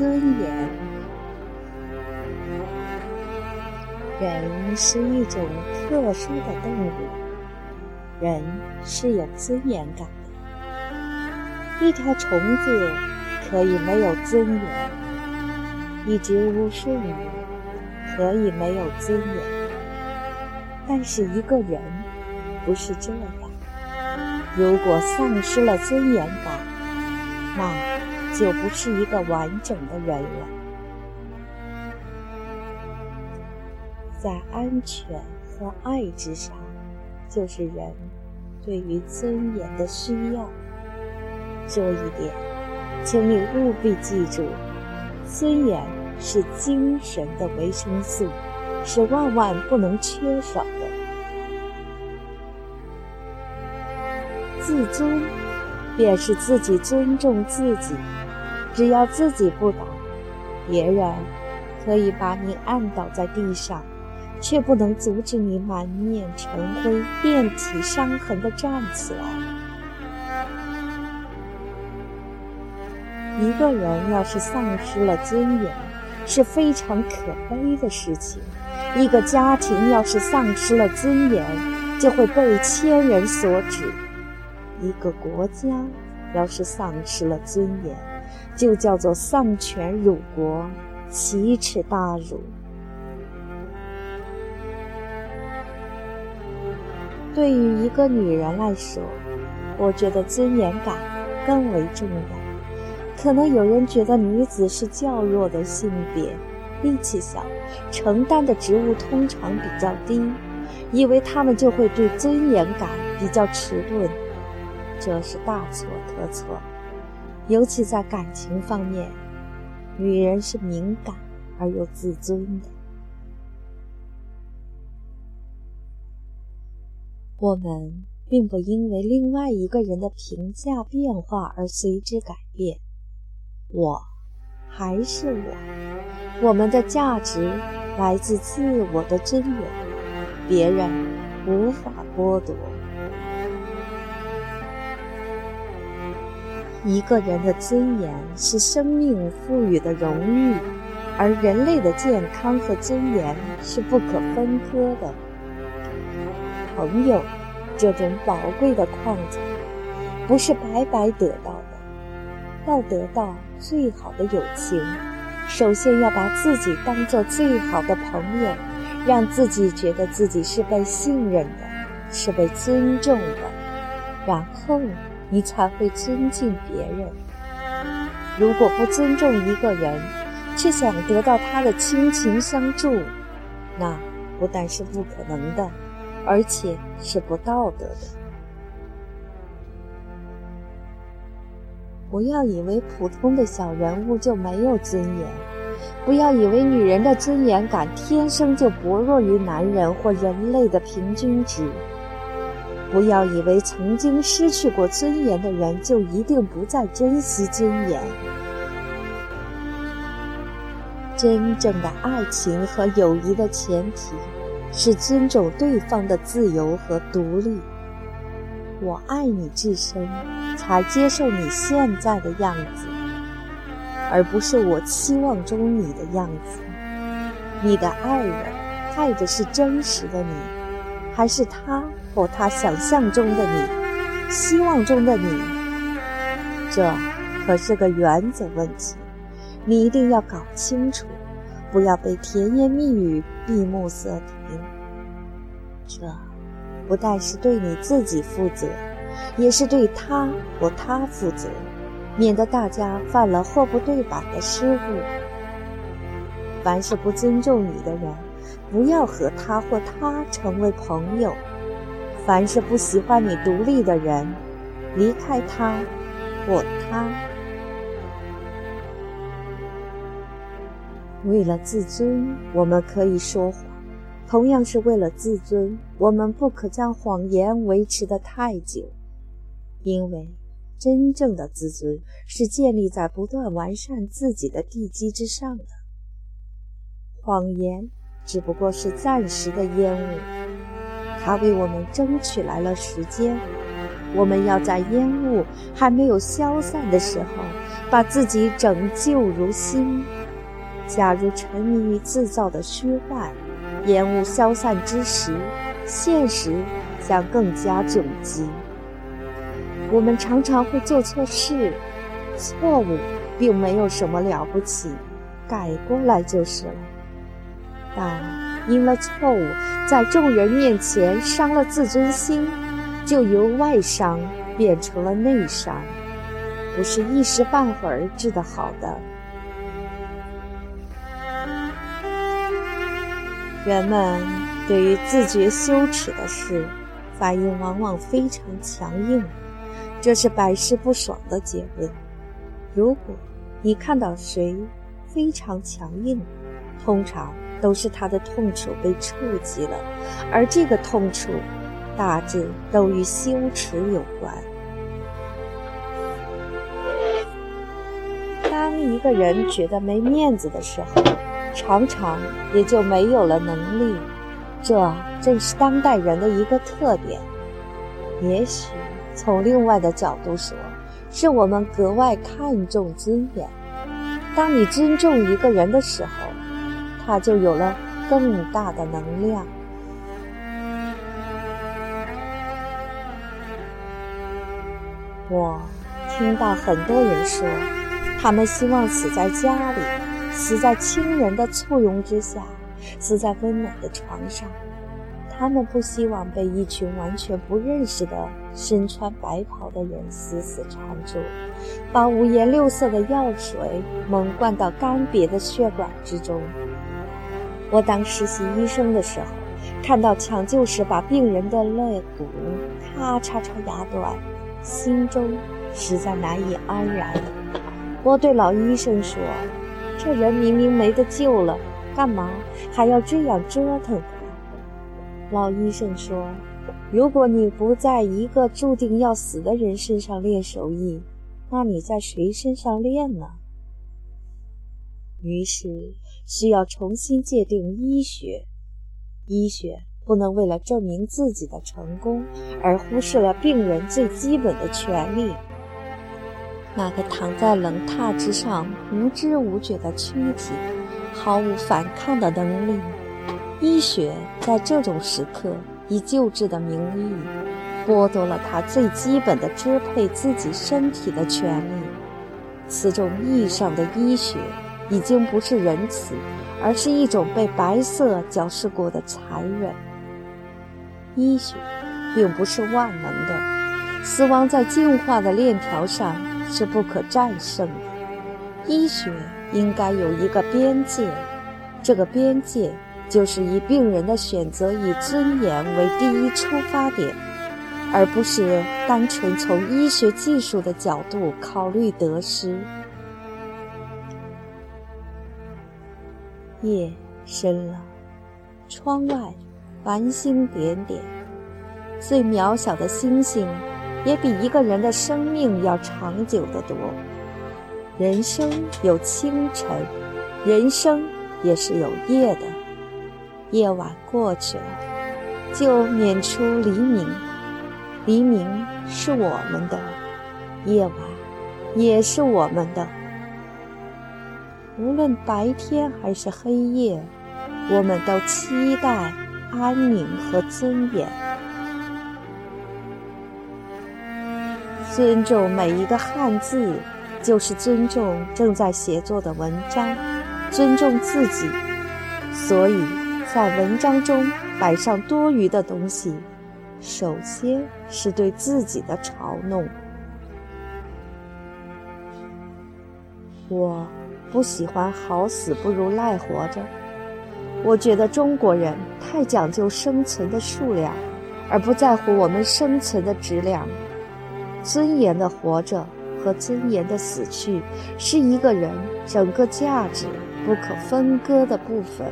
尊严，人是一种特殊的动物，人是有尊严感的。一条虫子可以没有尊严，一只巫术女可以没有尊严，但是一个人不是这样。如果丧失了尊严感，那就不是一个完整的人了。在安全和爱之上，就是人对于尊严的需要。这一点，请你务必记住：尊严是精神的维生素，是万万不能缺少的。自尊，便是自己尊重自己。只要自己不倒，别人可以把你按倒在地上，却不能阻止你满面尘灰、遍体伤痕地站起来。一个人要是丧失了尊严，是非常可悲的事情；一个家庭要是丧失了尊严，就会被千人所指。一个国家要是丧失了尊严，就叫做丧权辱国，奇耻大辱。对于一个女人来说，我觉得尊严感更为重要。可能有人觉得女子是较弱的性别，力气小，承担的职务通常比较低，以为她们就会对尊严感比较迟钝。这是大错特错，尤其在感情方面，女人是敏感而又自尊的。我们并不因为另外一个人的评价变化而随之改变，我还是我，我们的价值来自自我的尊严，别人无法剥夺。一个人的尊严是生命赋予的荣誉，而人类的健康和尊严是不可分割的。朋友，这种宝贵的矿产，不是白白得到的。要得到最好的友情，首先要把自己当做最好的朋友，让自己觉得自己是被信任的，是被尊重的，然后。你才会尊敬别人。如果不尊重一个人，却想得到他的亲情相助，那不但是不可能的，而且是不道德的。不要以为普通的小人物就没有尊严，不要以为女人的尊严感天生就薄弱于男人或人类的平均值。不要以为曾经失去过尊严的人就一定不再珍惜尊严。真正的爱情和友谊的前提是尊重对方的自由和独立。我爱你至深，才接受你现在的样子，而不是我期望中你的样子。你的爱人爱的是真实的你，还是他？或他想象中的你，希望中的你，这可是个原则问题，你一定要搞清楚，不要被甜言蜜语闭目塞听。这不但是对你自己负责，也是对他或他负责，免得大家犯了货不对版的失误。凡是不尊重你的人，不要和他或他成为朋友。凡是不喜欢你独立的人，离开他或他。为了自尊，我们可以说谎；同样是为了自尊，我们不可将谎言维持得太久，因为真正的自尊是建立在不断完善自己的地基之上的。谎言只不过是暂时的烟雾。他为我们争取来了时间，我们要在烟雾还没有消散的时候，把自己拯救如新。假如沉迷于制造的虚幻，烟雾消散之时，现实将更加窘急。我们常常会做错事，错误并没有什么了不起，改过来就是了。但因了错误，在众人面前伤了自尊心，就由外伤变成了内伤，不是一时半会儿治得好的。人们对于自觉羞耻的事，反应往往非常强硬，这是百试不爽的结论。如果你看到谁非常强硬，通常都是他的痛处被触及了，而这个痛处大致都与羞耻有关。当一个人觉得没面子的时候，常常也就没有了能力，这正是当代人的一个特点。也许从另外的角度说，是我们格外看重尊严。当你尊重一个人的时候，他就有了更大的能量。我听到很多人说，他们希望死在家里。死在亲人的簇拥之下，死在温暖的床上。他们不希望被一群完全不认识的身穿白袍的人死死缠住，把五颜六色的药水猛灌到干瘪的血管之中。我当实习医生的时候，看到抢救时把病人的肋骨咔嚓嚓压断，心中实在难以安然。我对老医生说。这人明明没得救了，干嘛还要这样折腾？老医生说：“如果你不在一个注定要死的人身上练手艺，那你在谁身上练呢？”于是需要重新界定医学。医学不能为了证明自己的成功而忽视了病人最基本的权利。那个躺在冷榻之上无知无觉的躯体，毫无反抗的能力。医学在这种时刻以救治的名义，剥夺了他最基本的支配自己身体的权利。此种意义上的医学，已经不是仁慈，而是一种被白色矫饰过的残忍。医学并不是万能的，死亡在进化的链条上。是不可战胜的。医学应该有一个边界，这个边界就是以病人的选择以尊严为第一出发点，而不是单纯从医学技术的角度考虑得失。夜深了，窗外繁星点点，最渺小的星星。也比一个人的生命要长久得多。人生有清晨，人生也是有夜的。夜晚过去了，就免出黎明。黎明是我们的，夜晚也是我们的。无论白天还是黑夜，我们都期待安宁和尊严。尊重每一个汉字，就是尊重正在写作的文章，尊重自己。所以在文章中摆上多余的东西，首先是对自己的嘲弄。我不喜欢“好死不如赖活着”。我觉得中国人太讲究生存的数量，而不在乎我们生存的质量。尊严的活着和尊严的死去，是一个人整个价值不可分割的部分。